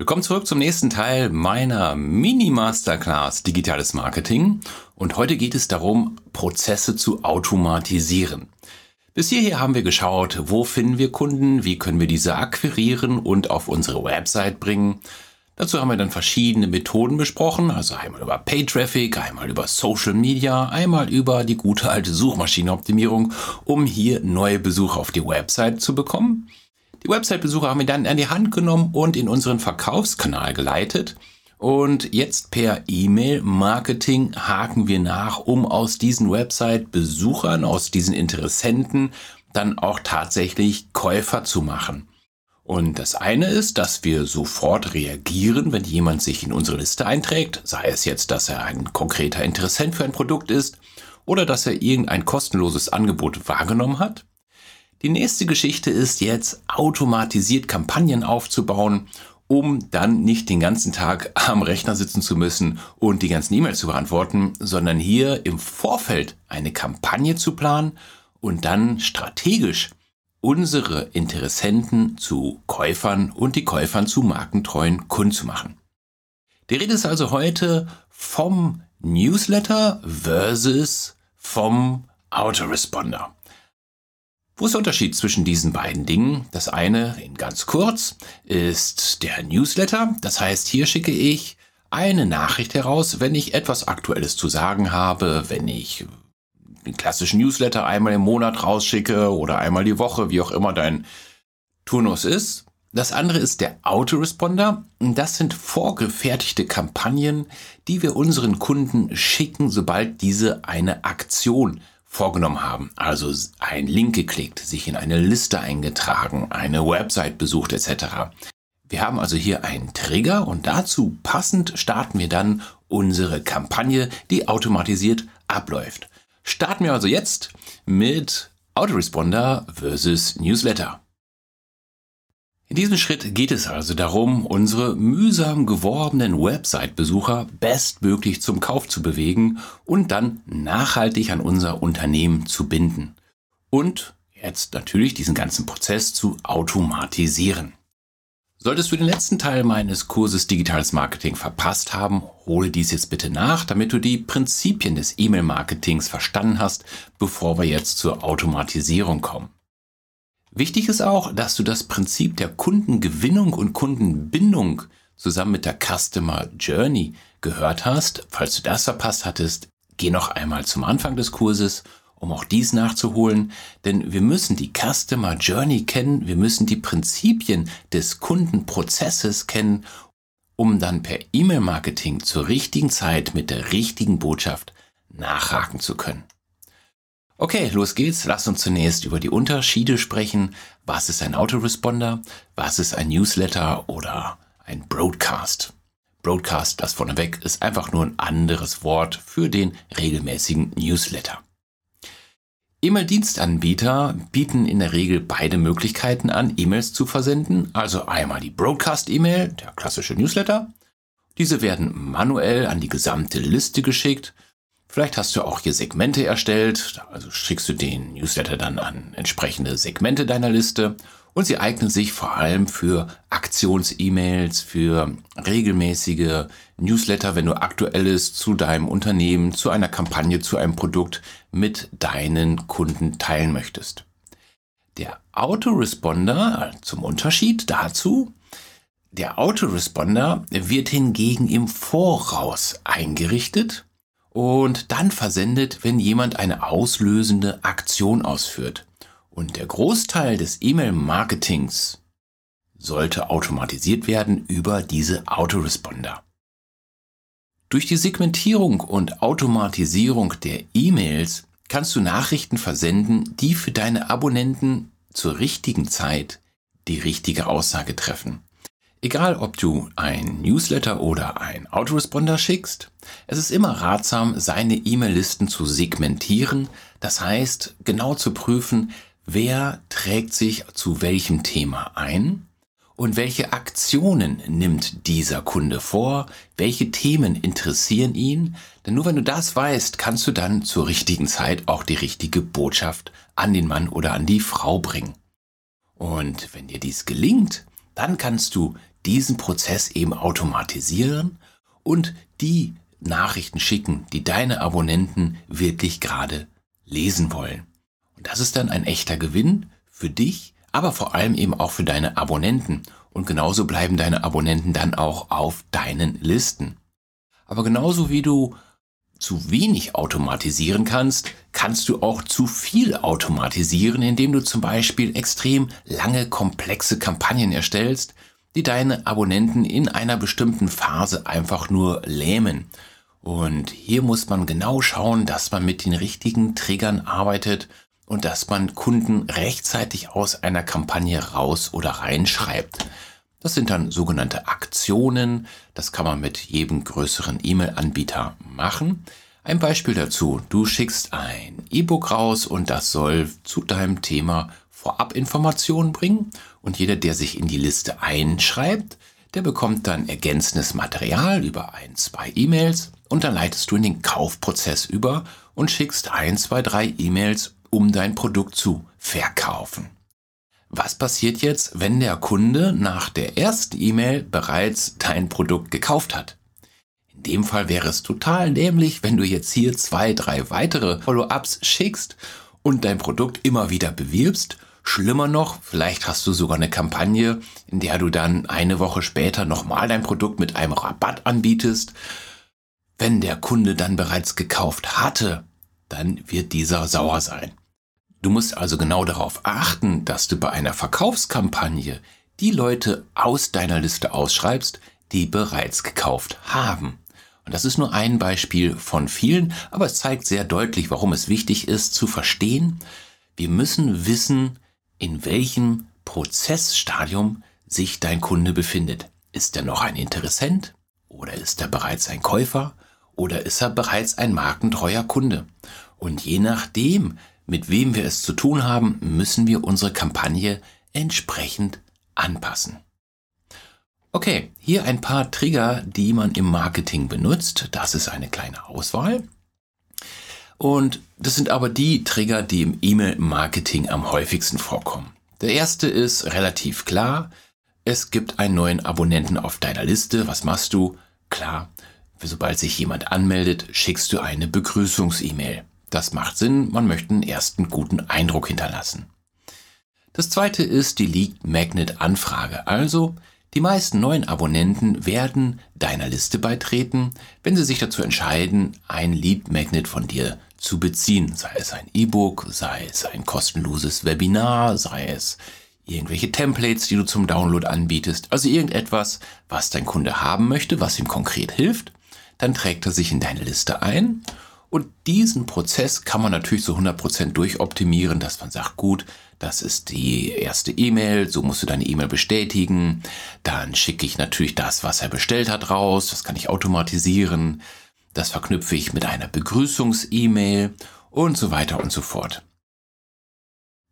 Willkommen zurück zum nächsten Teil meiner Mini-Masterclass Digitales Marketing. Und heute geht es darum, Prozesse zu automatisieren. Bis hierher haben wir geschaut, wo finden wir Kunden, wie können wir diese akquirieren und auf unsere Website bringen. Dazu haben wir dann verschiedene Methoden besprochen, also einmal über Pay-Traffic, einmal über Social Media, einmal über die gute alte Suchmaschinenoptimierung, um hier neue Besucher auf die Website zu bekommen. Die Website-Besucher haben wir dann an die Hand genommen und in unseren Verkaufskanal geleitet. Und jetzt per E-Mail-Marketing haken wir nach, um aus diesen Website-Besuchern, aus diesen Interessenten dann auch tatsächlich Käufer zu machen. Und das eine ist, dass wir sofort reagieren, wenn jemand sich in unsere Liste einträgt, sei es jetzt, dass er ein konkreter Interessent für ein Produkt ist oder dass er irgendein kostenloses Angebot wahrgenommen hat. Die nächste Geschichte ist jetzt automatisiert Kampagnen aufzubauen, um dann nicht den ganzen Tag am Rechner sitzen zu müssen und die ganzen E-Mails zu beantworten, sondern hier im Vorfeld eine Kampagne zu planen und dann strategisch unsere Interessenten zu Käufern und die Käufern zu markentreuen Kunden zu machen. Die Rede ist also heute vom Newsletter versus vom Autoresponder. Wo ist der Unterschied zwischen diesen beiden Dingen? Das eine, in ganz kurz, ist der Newsletter. Das heißt, hier schicke ich eine Nachricht heraus, wenn ich etwas Aktuelles zu sagen habe, wenn ich den klassischen Newsletter einmal im Monat rausschicke oder einmal die Woche, wie auch immer dein Turnus ist. Das andere ist der Autoresponder. Das sind vorgefertigte Kampagnen, die wir unseren Kunden schicken, sobald diese eine Aktion vorgenommen haben, also ein Link geklickt, sich in eine Liste eingetragen, eine Website besucht etc. Wir haben also hier einen Trigger und dazu passend starten wir dann unsere Kampagne, die automatisiert abläuft. Starten wir also jetzt mit Autoresponder versus Newsletter. In diesem Schritt geht es also darum, unsere mühsam geworbenen Website-Besucher bestmöglich zum Kauf zu bewegen und dann nachhaltig an unser Unternehmen zu binden. Und jetzt natürlich diesen ganzen Prozess zu automatisieren. Solltest du den letzten Teil meines Kurses Digitales Marketing verpasst haben, hole dies jetzt bitte nach, damit du die Prinzipien des E-Mail-Marketings verstanden hast, bevor wir jetzt zur Automatisierung kommen. Wichtig ist auch, dass du das Prinzip der Kundengewinnung und Kundenbindung zusammen mit der Customer Journey gehört hast. Falls du das verpasst hattest, geh noch einmal zum Anfang des Kurses, um auch dies nachzuholen, denn wir müssen die Customer Journey kennen, wir müssen die Prinzipien des Kundenprozesses kennen, um dann per E-Mail-Marketing zur richtigen Zeit mit der richtigen Botschaft nachhaken zu können. Okay, los geht's. Lass uns zunächst über die Unterschiede sprechen. Was ist ein Autoresponder? Was ist ein Newsletter oder ein Broadcast? Broadcast, das vorneweg, ist einfach nur ein anderes Wort für den regelmäßigen Newsletter. E-Mail-Dienstanbieter bieten in der Regel beide Möglichkeiten an, E-Mails zu versenden. Also einmal die Broadcast-E-Mail, der klassische Newsletter. Diese werden manuell an die gesamte Liste geschickt Vielleicht hast du auch hier Segmente erstellt, also schickst du den Newsletter dann an entsprechende Segmente deiner Liste. Und sie eignen sich vor allem für Aktions-E-Mails, für regelmäßige Newsletter, wenn du aktuelles zu deinem Unternehmen, zu einer Kampagne, zu einem Produkt mit deinen Kunden teilen möchtest. Der Autoresponder, zum Unterschied dazu, der Autoresponder wird hingegen im Voraus eingerichtet und dann versendet, wenn jemand eine auslösende Aktion ausführt. Und der Großteil des E-Mail-Marketings sollte automatisiert werden über diese Autoresponder. Durch die Segmentierung und Automatisierung der E-Mails kannst du Nachrichten versenden, die für deine Abonnenten zur richtigen Zeit die richtige Aussage treffen. Egal, ob du ein Newsletter oder ein Autoresponder schickst, es ist immer ratsam, seine E-Mail-Listen zu segmentieren, das heißt genau zu prüfen, wer trägt sich zu welchem Thema ein und welche Aktionen nimmt dieser Kunde vor, welche Themen interessieren ihn, denn nur wenn du das weißt, kannst du dann zur richtigen Zeit auch die richtige Botschaft an den Mann oder an die Frau bringen. Und wenn dir dies gelingt, dann kannst du diesen Prozess eben automatisieren und die Nachrichten schicken, die deine Abonnenten wirklich gerade lesen wollen. Und das ist dann ein echter Gewinn für dich, aber vor allem eben auch für deine Abonnenten. Und genauso bleiben deine Abonnenten dann auch auf deinen Listen. Aber genauso wie du zu wenig automatisieren kannst, kannst du auch zu viel automatisieren, indem du zum Beispiel extrem lange, komplexe Kampagnen erstellst, die deine Abonnenten in einer bestimmten Phase einfach nur lähmen. Und hier muss man genau schauen, dass man mit den richtigen Triggern arbeitet und dass man Kunden rechtzeitig aus einer Kampagne raus oder reinschreibt. Das sind dann sogenannte Aktionen. Das kann man mit jedem größeren E-Mail-Anbieter machen. Ein Beispiel dazu. Du schickst ein E-Book raus und das soll zu deinem Thema vorab Informationen bringen. Und jeder, der sich in die Liste einschreibt, der bekommt dann ergänzendes Material über ein, zwei E-Mails und dann leitest du in den Kaufprozess über und schickst ein, zwei, drei E-Mails, um dein Produkt zu verkaufen. Was passiert jetzt, wenn der Kunde nach der ersten E-Mail bereits dein Produkt gekauft hat? In dem Fall wäre es total dämlich, wenn du jetzt hier zwei, drei weitere Follow-ups schickst und dein Produkt immer wieder bewirbst. Schlimmer noch, vielleicht hast du sogar eine Kampagne, in der du dann eine Woche später nochmal dein Produkt mit einem Rabatt anbietest. Wenn der Kunde dann bereits gekauft hatte, dann wird dieser sauer sein. Du musst also genau darauf achten, dass du bei einer Verkaufskampagne die Leute aus deiner Liste ausschreibst, die bereits gekauft haben. Und das ist nur ein Beispiel von vielen, aber es zeigt sehr deutlich, warum es wichtig ist zu verstehen, wir müssen wissen, in welchem Prozessstadium sich dein Kunde befindet. Ist er noch ein Interessent oder ist er bereits ein Käufer oder ist er bereits ein markentreuer Kunde? Und je nachdem, mit wem wir es zu tun haben, müssen wir unsere Kampagne entsprechend anpassen. Okay, hier ein paar Trigger, die man im Marketing benutzt. Das ist eine kleine Auswahl. Und das sind aber die Trigger, die im E-Mail-Marketing am häufigsten vorkommen. Der erste ist relativ klar. Es gibt einen neuen Abonnenten auf deiner Liste. Was machst du? Klar, sobald sich jemand anmeldet, schickst du eine Begrüßungs-E-Mail. Das macht Sinn, man möchte einen ersten guten Eindruck hinterlassen. Das zweite ist die Lead Magnet Anfrage. Also, die meisten neuen Abonnenten werden deiner Liste beitreten, wenn sie sich dazu entscheiden, ein Lead Magnet von dir zu beziehen. Sei es ein E-Book, sei es ein kostenloses Webinar, sei es irgendwelche Templates, die du zum Download anbietest. Also irgendetwas, was dein Kunde haben möchte, was ihm konkret hilft. Dann trägt er sich in deine Liste ein und diesen Prozess kann man natürlich so 100% durchoptimieren, dass man sagt, gut, das ist die erste E-Mail, so musst du deine E-Mail bestätigen. Dann schicke ich natürlich das, was er bestellt hat, raus. Das kann ich automatisieren. Das verknüpfe ich mit einer Begrüßungs-E-Mail und so weiter und so fort.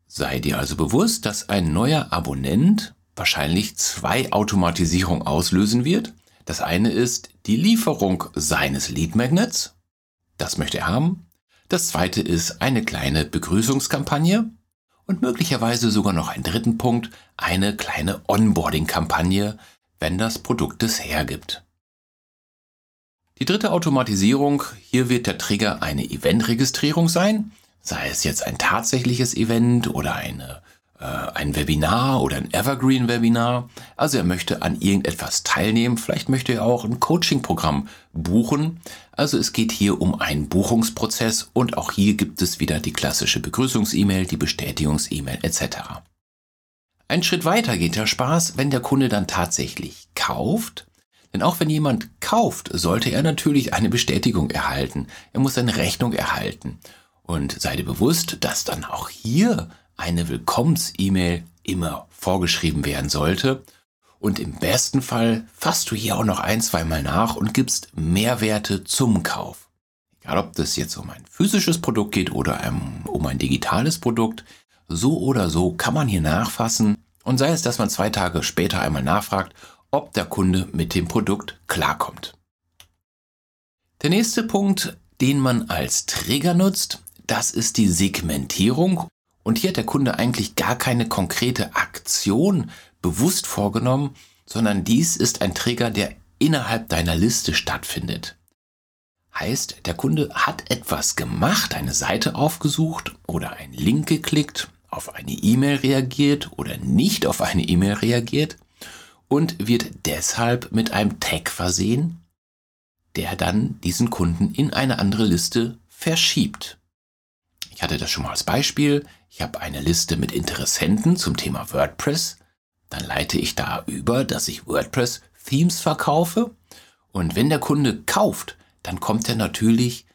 Sei dir also bewusst, dass ein neuer Abonnent wahrscheinlich zwei Automatisierungen auslösen wird. Das eine ist die Lieferung seines Lead Magnets das möchte er haben. Das zweite ist eine kleine Begrüßungskampagne und möglicherweise sogar noch einen dritten Punkt, eine kleine Onboarding-Kampagne, wenn das Produkt es hergibt. Die dritte Automatisierung, hier wird der Trigger eine Eventregistrierung sein, sei es jetzt ein tatsächliches Event oder eine ein Webinar oder ein Evergreen-Webinar. Also er möchte an irgendetwas teilnehmen. Vielleicht möchte er auch ein Coaching-Programm buchen. Also es geht hier um einen Buchungsprozess und auch hier gibt es wieder die klassische Begrüßungs-E-Mail, die Bestätigungs-E-Mail etc. Ein Schritt weiter geht der Spaß, wenn der Kunde dann tatsächlich kauft. Denn auch wenn jemand kauft, sollte er natürlich eine Bestätigung erhalten. Er muss eine Rechnung erhalten. Und sei dir bewusst, dass dann auch hier eine Willkommens-E-Mail immer vorgeschrieben werden sollte. Und im besten Fall fasst du hier auch noch ein, zweimal nach und gibst Mehrwerte zum Kauf. Egal ob das jetzt um ein physisches Produkt geht oder um ein digitales Produkt, so oder so kann man hier nachfassen und sei es, dass man zwei Tage später einmal nachfragt, ob der Kunde mit dem Produkt klarkommt. Der nächste Punkt, den man als Trigger nutzt, das ist die Segmentierung und hier hat der Kunde eigentlich gar keine konkrete Aktion bewusst vorgenommen, sondern dies ist ein Trigger, der innerhalb deiner Liste stattfindet. Heißt, der Kunde hat etwas gemacht, eine Seite aufgesucht oder einen Link geklickt, auf eine E-Mail reagiert oder nicht auf eine E-Mail reagiert und wird deshalb mit einem Tag versehen, der dann diesen Kunden in eine andere Liste verschiebt. Ich hatte das schon mal als Beispiel. Ich habe eine Liste mit Interessenten zum Thema WordPress. Dann leite ich da über, dass ich WordPress-Themes verkaufe. Und wenn der Kunde kauft, dann kommt er natürlich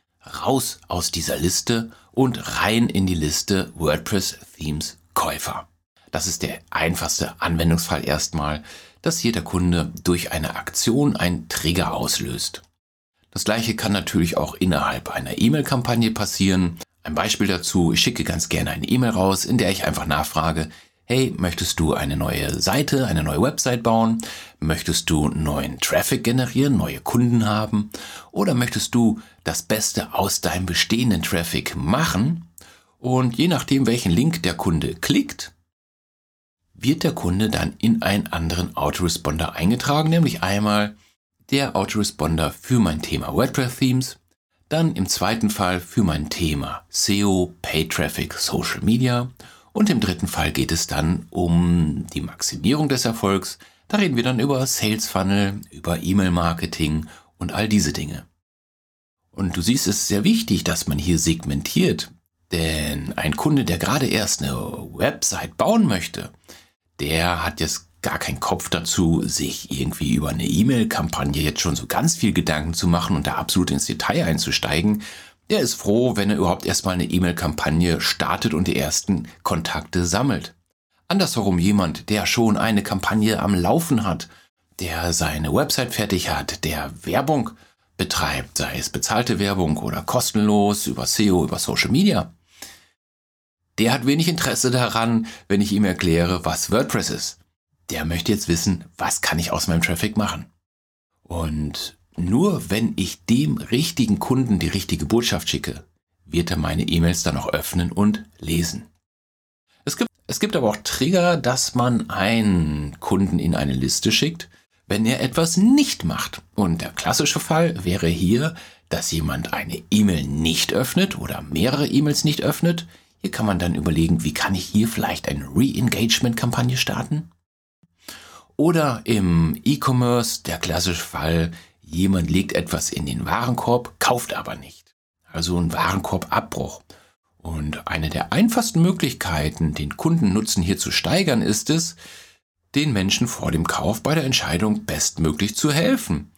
raus aus dieser Liste und rein in die Liste WordPress Themes Käufer. Das ist der einfachste Anwendungsfall erstmal, dass hier der Kunde durch eine Aktion einen Trigger auslöst. Das gleiche kann natürlich auch innerhalb einer E-Mail-Kampagne passieren. Ein Beispiel dazu, ich schicke ganz gerne eine E-Mail raus, in der ich einfach nachfrage, hey, möchtest du eine neue Seite, eine neue Website bauen? Möchtest du neuen Traffic generieren, neue Kunden haben? Oder möchtest du das Beste aus deinem bestehenden Traffic machen? Und je nachdem, welchen Link der Kunde klickt, wird der Kunde dann in einen anderen Autoresponder eingetragen, nämlich einmal der Autoresponder für mein Thema WordPress Themes, dann im zweiten Fall für mein Thema SEO, Pay Traffic, Social Media und im dritten Fall geht es dann um die Maximierung des Erfolgs. Da reden wir dann über Sales Funnel, über E-Mail-Marketing und all diese Dinge. Und du siehst, es ist sehr wichtig, dass man hier segmentiert. Denn ein Kunde, der gerade erst eine Website bauen möchte, der hat jetzt gar keinen Kopf dazu, sich irgendwie über eine E-Mail-Kampagne jetzt schon so ganz viel Gedanken zu machen und da absolut ins Detail einzusteigen, der ist froh, wenn er überhaupt erstmal eine E-Mail-Kampagne startet und die ersten Kontakte sammelt. Andersherum jemand, der schon eine Kampagne am Laufen hat, der seine Website fertig hat, der Werbung betreibt, sei es bezahlte Werbung oder kostenlos über SEO, über Social Media, der hat wenig Interesse daran, wenn ich ihm erkläre, was WordPress ist. Der möchte jetzt wissen, was kann ich aus meinem Traffic machen. Und nur wenn ich dem richtigen Kunden die richtige Botschaft schicke, wird er meine E-Mails dann auch öffnen und lesen. Es gibt, es gibt aber auch Trigger, dass man einen Kunden in eine Liste schickt, wenn er etwas nicht macht. Und der klassische Fall wäre hier, dass jemand eine E-Mail nicht öffnet oder mehrere E-Mails nicht öffnet. Hier kann man dann überlegen, wie kann ich hier vielleicht eine Re-Engagement-Kampagne starten? Oder im E-Commerce der klassische Fall, Jemand legt etwas in den Warenkorb, kauft aber nicht. Also ein Warenkorbabbruch. Und eine der einfachsten Möglichkeiten, den Kundennutzen hier zu steigern, ist es, den Menschen vor dem Kauf bei der Entscheidung bestmöglich zu helfen.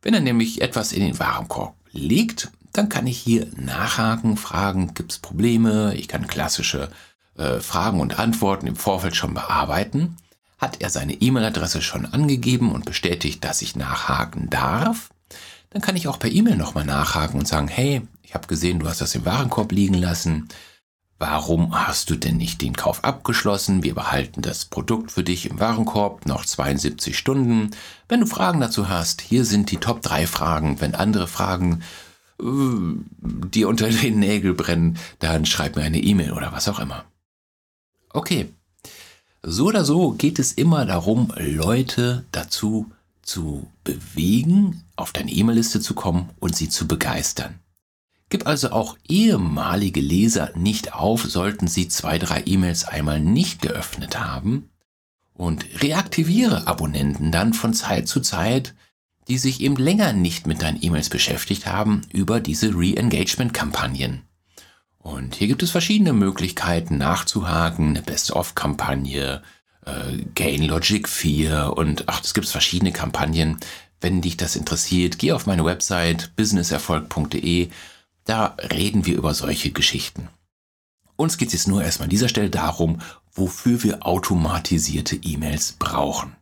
Wenn er nämlich etwas in den Warenkorb legt, dann kann ich hier nachhaken, fragen, gibt es Probleme? Ich kann klassische äh, Fragen und Antworten im Vorfeld schon bearbeiten. Hat er seine E-Mail-Adresse schon angegeben und bestätigt, dass ich nachhaken darf? Dann kann ich auch per E-Mail nochmal nachhaken und sagen, hey, ich habe gesehen, du hast das im Warenkorb liegen lassen. Warum hast du denn nicht den Kauf abgeschlossen? Wir behalten das Produkt für dich im Warenkorb noch 72 Stunden. Wenn du Fragen dazu hast, hier sind die Top 3 Fragen. Wenn andere Fragen äh, dir unter den Nägel brennen, dann schreib mir eine E-Mail oder was auch immer. Okay, so oder so geht es immer darum, Leute dazu zu bewegen, auf deine E-Mail-Liste zu kommen und sie zu begeistern. Gib also auch ehemalige Leser nicht auf, sollten sie zwei, drei E-Mails einmal nicht geöffnet haben und reaktiviere Abonnenten dann von Zeit zu Zeit, die sich eben länger nicht mit deinen E-Mails beschäftigt haben, über diese Re-Engagement-Kampagnen. Und hier gibt es verschiedene Möglichkeiten nachzuhaken, eine Best-of-Kampagne, äh, Gain Logic 4 und ach, es gibt verschiedene Kampagnen. Wenn dich das interessiert, geh auf meine Website businesserfolg.de. Da reden wir über solche Geschichten. Uns geht es jetzt nur erstmal an dieser Stelle darum, wofür wir automatisierte E-Mails brauchen.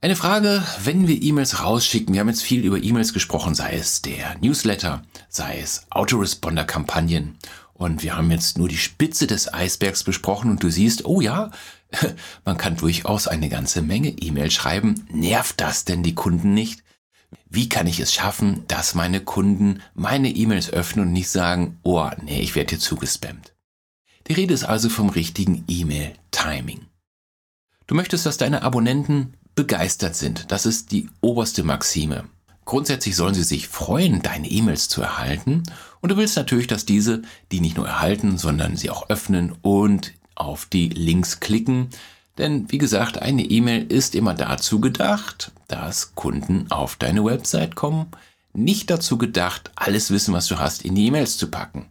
Eine Frage, wenn wir E-Mails rausschicken, wir haben jetzt viel über E-Mails gesprochen, sei es der Newsletter, sei es Autoresponder-Kampagnen. Und wir haben jetzt nur die Spitze des Eisbergs besprochen und du siehst, oh ja, man kann durchaus eine ganze Menge E-Mails schreiben. Nervt das denn die Kunden nicht? Wie kann ich es schaffen, dass meine Kunden meine E-Mails öffnen und nicht sagen, oh, nee, ich werde hier zugespammt? Die Rede ist also vom richtigen E-Mail-Timing. Du möchtest, dass deine Abonnenten begeistert sind. Das ist die oberste Maxime. Grundsätzlich sollen sie sich freuen, deine E-Mails zu erhalten. Und du willst natürlich, dass diese die nicht nur erhalten, sondern sie auch öffnen und auf die Links klicken. Denn wie gesagt, eine E-Mail ist immer dazu gedacht, dass Kunden auf deine Website kommen, nicht dazu gedacht, alles Wissen, was du hast, in die E-Mails zu packen.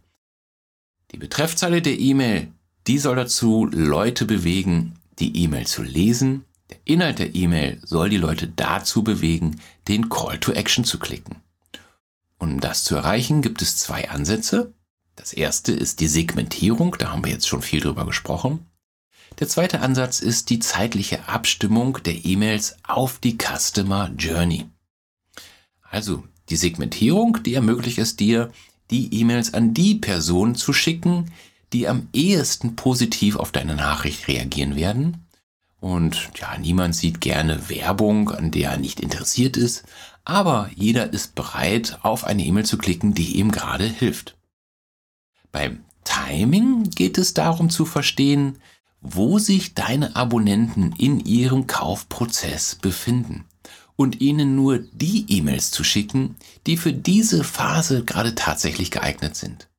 Die Betreffzeile der E-Mail, die soll dazu Leute bewegen, die E-Mail zu lesen. Der Inhalt der E-Mail soll die Leute dazu bewegen, den Call to Action zu klicken. Um das zu erreichen, gibt es zwei Ansätze. Das erste ist die Segmentierung, da haben wir jetzt schon viel drüber gesprochen. Der zweite Ansatz ist die zeitliche Abstimmung der E-Mails auf die Customer Journey. Also die Segmentierung, die ermöglicht es dir, die E-Mails an die Personen zu schicken, die am ehesten positiv auf deine Nachricht reagieren werden. Und ja, niemand sieht gerne Werbung, an der er nicht interessiert ist, aber jeder ist bereit, auf eine E-Mail zu klicken, die ihm gerade hilft. Beim Timing geht es darum zu verstehen, wo sich deine Abonnenten in ihrem Kaufprozess befinden und ihnen nur die E-Mails zu schicken, die für diese Phase gerade tatsächlich geeignet sind.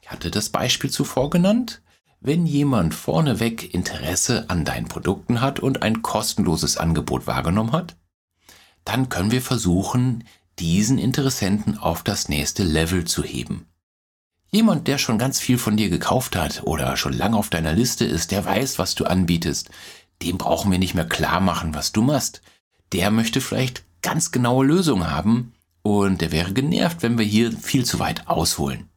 Ich hatte das Beispiel zuvor genannt. Wenn jemand vorneweg Interesse an deinen Produkten hat und ein kostenloses Angebot wahrgenommen hat, dann können wir versuchen, diesen Interessenten auf das nächste Level zu heben. Jemand, der schon ganz viel von dir gekauft hat oder schon lange auf deiner Liste ist, der weiß, was du anbietest, dem brauchen wir nicht mehr klar machen, was du machst. Der möchte vielleicht ganz genaue Lösungen haben und der wäre genervt, wenn wir hier viel zu weit ausholen.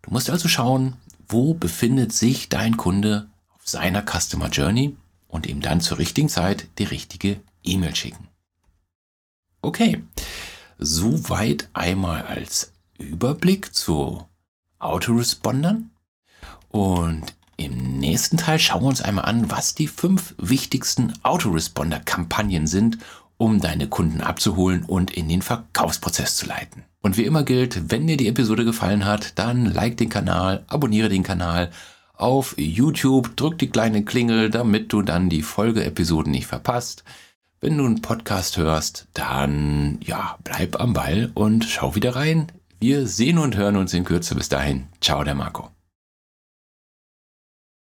Du musst also schauen, wo befindet sich dein Kunde auf seiner Customer Journey und ihm dann zur richtigen Zeit die richtige E-Mail schicken. Okay, soweit einmal als Überblick zu Autorespondern. Und im nächsten Teil schauen wir uns einmal an, was die fünf wichtigsten Autoresponder-Kampagnen sind, um deine Kunden abzuholen und in den Verkaufsprozess zu leiten. Und wie immer gilt, wenn dir die Episode gefallen hat, dann like den Kanal, abonniere den Kanal auf YouTube, drück die kleine Klingel, damit du dann die Folgeepisoden nicht verpasst. Wenn du einen Podcast hörst, dann ja, bleib am Ball und schau wieder rein. Wir sehen und hören uns in Kürze. Bis dahin. Ciao, der Marco.